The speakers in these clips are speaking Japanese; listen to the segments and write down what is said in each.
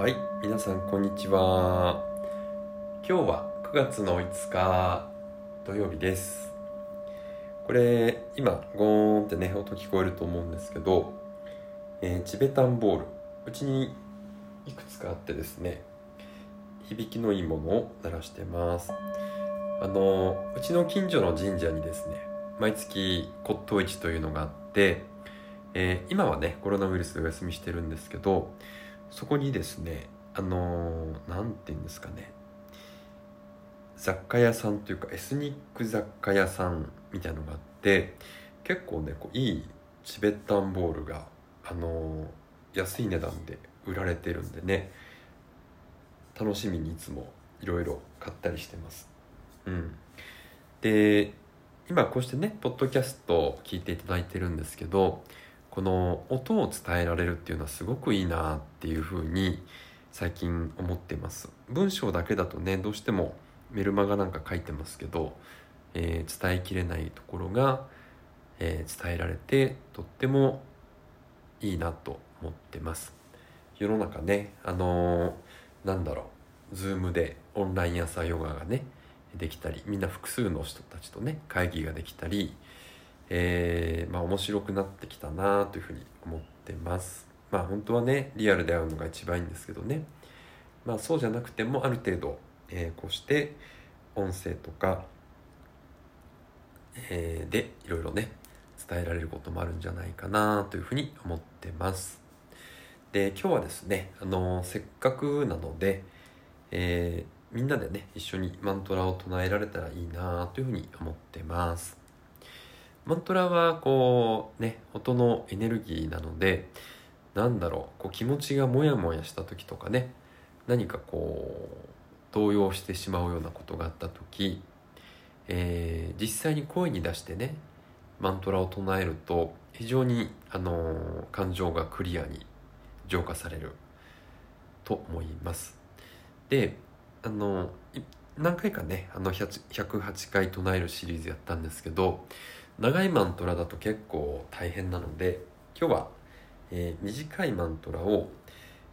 はい皆さんこんにちは。今日は9月の5日土曜日です。これ今ゴーンってね音聞こえると思うんですけど、えーチベタンボール。うちにいくつかあってですね響きのいいものを鳴らしてます。あのうちの近所の神社にですね毎月骨董市というのがあって、えー今はねコロナウイルスでお休みしてるんですけどそこにですねあのなんて言うんですかね。雑貨屋さんというかエスニック雑貨屋さんみたいのがあって結構ねこういいチベッタンボールがあの安い値段で売られてるんでね。楽しみにいつもいろいろ買ったりしてます。うん。で今こうしてねポッドキャストを聞いていただいてるんですけどこの音を伝えられるっていうのはすごくいいなっていうふうに最近思ってます。文章だけだとねどうしてもメルマガなんか書いてますけど、えー伝えきれないところが、えー伝えられてとってもいいなと思ってます。世の中ねあのーなんだろうズームでオンライン朝ヨガがねできたりみんな複数の人たちとね会議ができたりえーまあ面白くなってきたなというふうに思ってます。まあ本当はねリアルで会うのが一番いいんですけどね。まあそうじゃなくてもある程度、えーこうして音声とか、えーでいろいろね伝えられることもあるんじゃないかなというふうに思ってます。で今日はですねあのせっかくなので、えみんなでね一緒にマントラを唱えられたらいいなというふうに思ってます。マントラはこうね音のエネルギーなのでなんだろうこう気持ちがモヤモヤした時とかね何かこう動揺してしまうようなことがあった時、えー実際に声に出してねマントラを唱えると非常に、あのー感情がクリアに浄化されると思います。であの何回かねあの108回唱えるシリーズやったんですけど長いマントラだと結構大変なので今日は、えー短いマントラを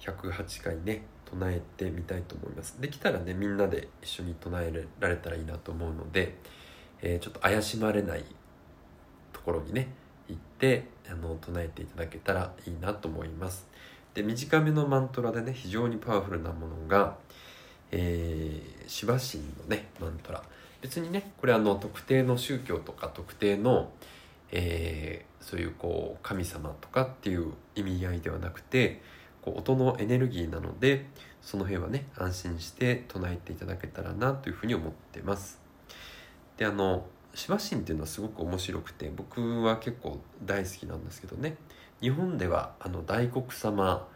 108回ね唱えてみたいと思います。できたらねみんなで一緒に唱えられたらいいなと思うので、えーちょっと怪しまれないところにね行ってあの唱えていただけたらいいなと思います。で短めのマントラでね非常にパワフルなものがえー、シバ神のねマントラ。別にねこれあの特定の宗教とか特定の、えーそういうこう神様とかっていう意味合いではなくてこう音のエネルギーなのでその辺はね安心して唱えていただけたらなというふうに思ってます。であのシバ神っていうのはすごく面白くて僕は結構大好きなんですけどね。日本ではあの大黒様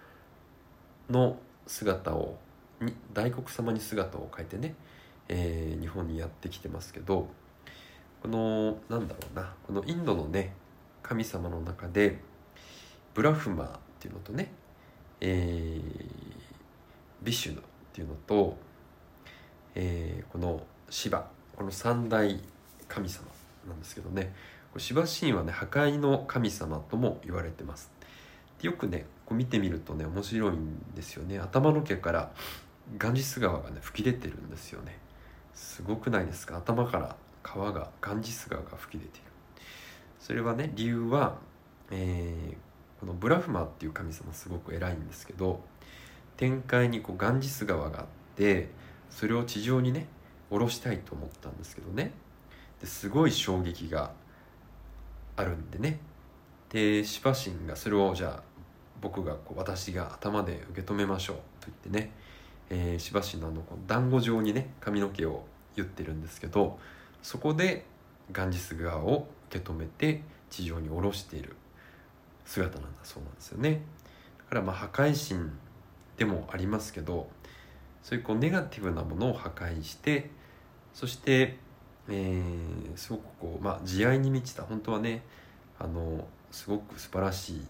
の姿をに大黒様に姿を変えてね、えー日本にやってきてますけどこのなんだろうなこのインドのね神様の中でブラフマーっていうのとね、えービシュヌっていうのと、えーこのシバこの三大神様なんですけどねこれシバ神はね破壊の神様とも言われてます。よくねこう見てみるとね面白いんですよね。頭の毛からガンジス川がね吹き出てるんですよね。すごくないですか？頭から川がガンジス川が吹き出ている。それはね理由は、えーこのブラフマっていう神様すごく偉いんですけど天界にこうガンジス川があってそれを地上にね下ろしたいと思ったんですけどね。ですごい衝撃があるんでね。でシバ神がそれをじゃあ僕がこう私が頭で受け止めましょうと言ってね、えー、シバ神のあのこう団子状にね髪の毛を言ってるんですけどそこでガンジス川を受け止めて地上に下ろしている姿なんだそうなんですよね。だからまあ破壊神でもありますけどそういうこうネガティブなものを破壊してそして、えーすごくこう、まあ、慈愛に満ちた本当はねあのすごく素晴らしい、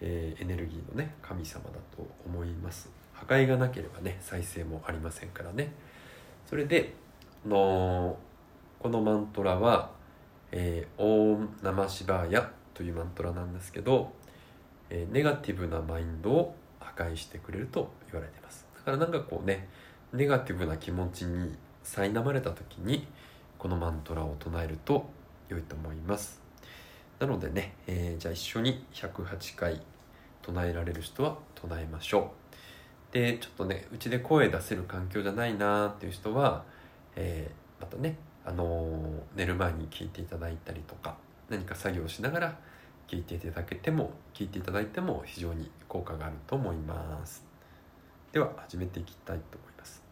えーエネルギーのね神様だと思います。破壊がなければね再生もありませんからね。それでのこのマントラは「えー、オームナマシバーヤ」というマントラなんですけど、えーネガティブなマインドを破壊してくれると言われてます。だからなんかこうねネガティブな気持ちに苛まれた時にこのマントラを唱えると良いと思います。なのでね、えー、じゃあ一緒に108回唱えられる人は唱えましょう。でちょっとねうちで声出せる環境じゃないなーっていう人は、えー、またね、あの、寝る前に聞いていただいたりとか何か作業しながら聞いていただけても聞いていただいても非常に効果があると思います。では始めていきたいと思います。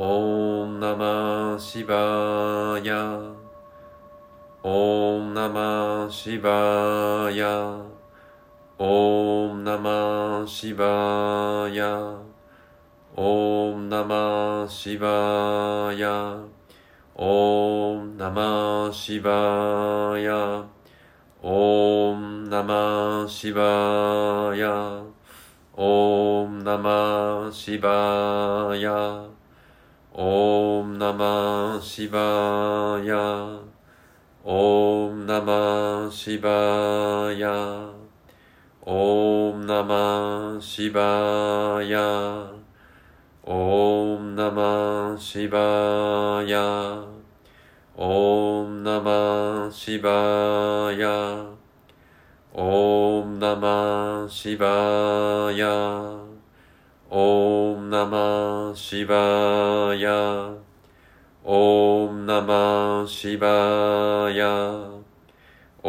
オンナマシバヤオンナマシバヤオンナマシバヤオンナマシバヤオンナマシバヤオンナマシバヤオンナマシバヤオムナマシバヤオムナマシバヤオムナマシバヤオムナマシバヤオムナマシバヤオムナマシバヤオムナマシバヤオムナマシバヤオムナマシバヤオムナマシバヤオムナマシバヤ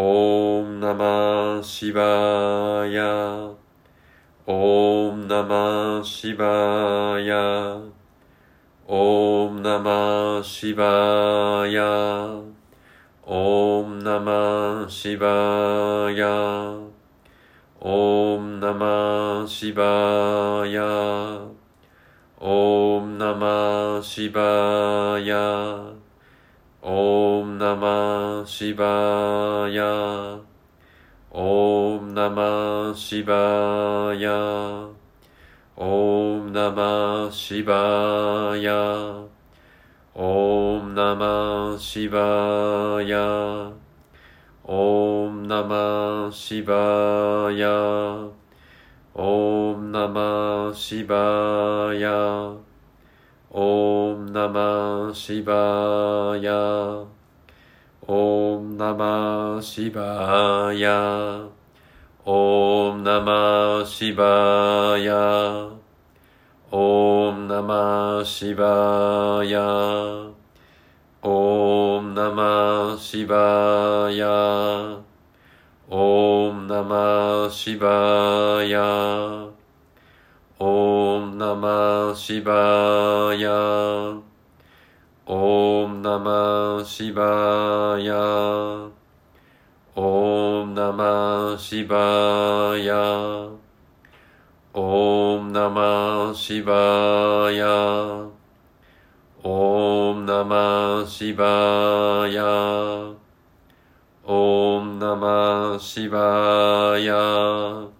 オムナマシバヤオムナマシバヤオムナマシバヤオムナマシバヤオムナマシバヤオムナマシバヤオムナマシバヤオムナマシバヤオムナマシバヤオムナマシバヤオムナマシバヤオムナマシバヤオムナマシバヤオムナマシバヤオムナマシバヤオムナマシバヤオムナマシバヤオムナマシバヤオームナマシバヤオームナマシバヤオームナマシバヤオームナマシバヤオームナマシバヤオームナマシバヤオムナマシバヤ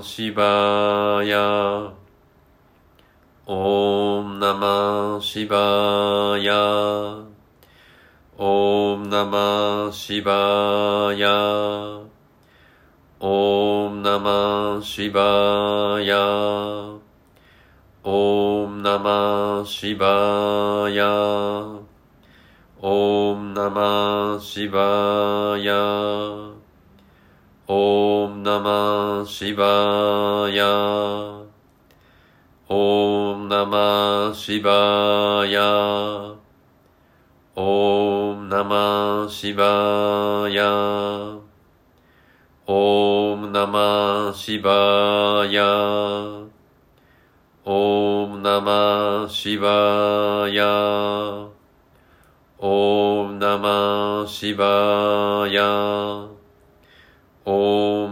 シバヤオームナマシバヤオームナマシバヤオームナマシバヤオームナマシバヤオームナマシバヤオームナマシバヤオーナマシバヤ。オーナマシバヤ。オーナマシバヤ。オーナマシバヤ。オーナマシバヤ。オーナマシバヤ。オ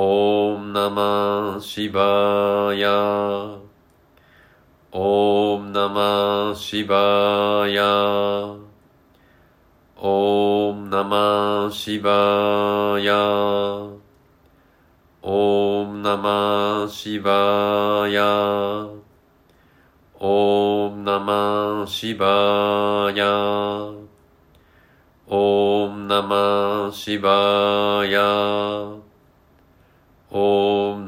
オーナマシバヤオーナマシバヤオーナマシバヤオーナマシバヤオーナマシバヤオーナマシバヤ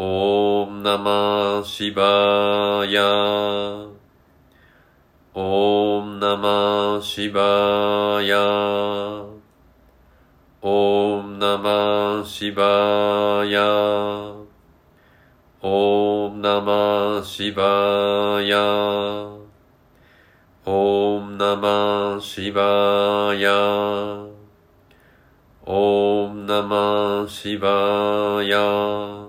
オームナマシバヤオームナマシバヤオームナマシバヤオームナマシバヤオームナマシバヤオームナマシバヤ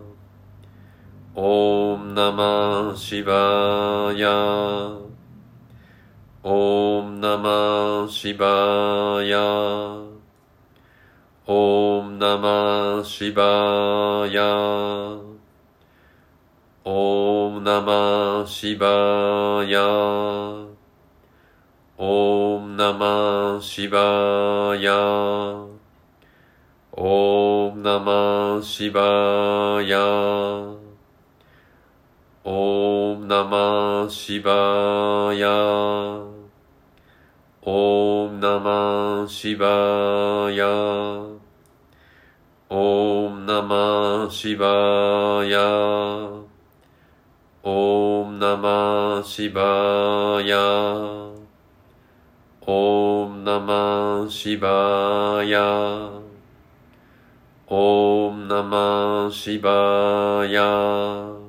オームナマシバヤオームナマシバヤオームナマシバヤオームナマシバヤオームナマシバヤオームナマシバヤシバヤ。オムナマシバヤ。オムナマシバヤ。オムナマシバヤ。オムナマシバヤ。オムナマシバヤ。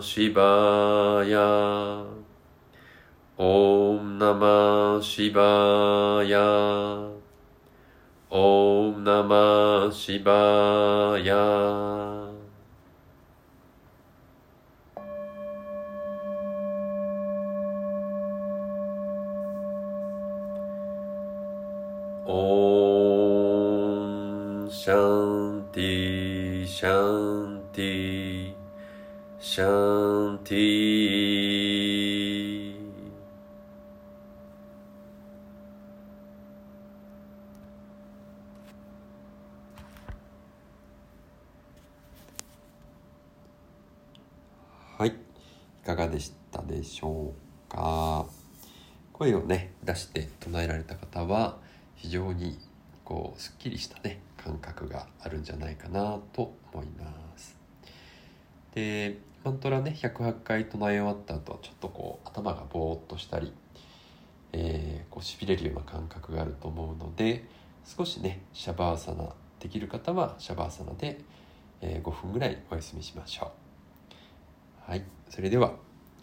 シバオンナマシバンナマシバヤ Om シャンティはい。いかがでしたでしょうか？声をね出して唱えられた方は非常にこうすっきりしたね感覚があるんじゃないかなと思います。でマントラね108回唱え終わった後はちょっとこう頭がぼーっとしたり、えー、こうしびれるような感覚があると思うので少しねシャバーサナできる方はシャバーサナで、え、5分ぐらいお休みしましょう。はいそれでは、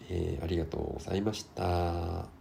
えー、ありがとうございました。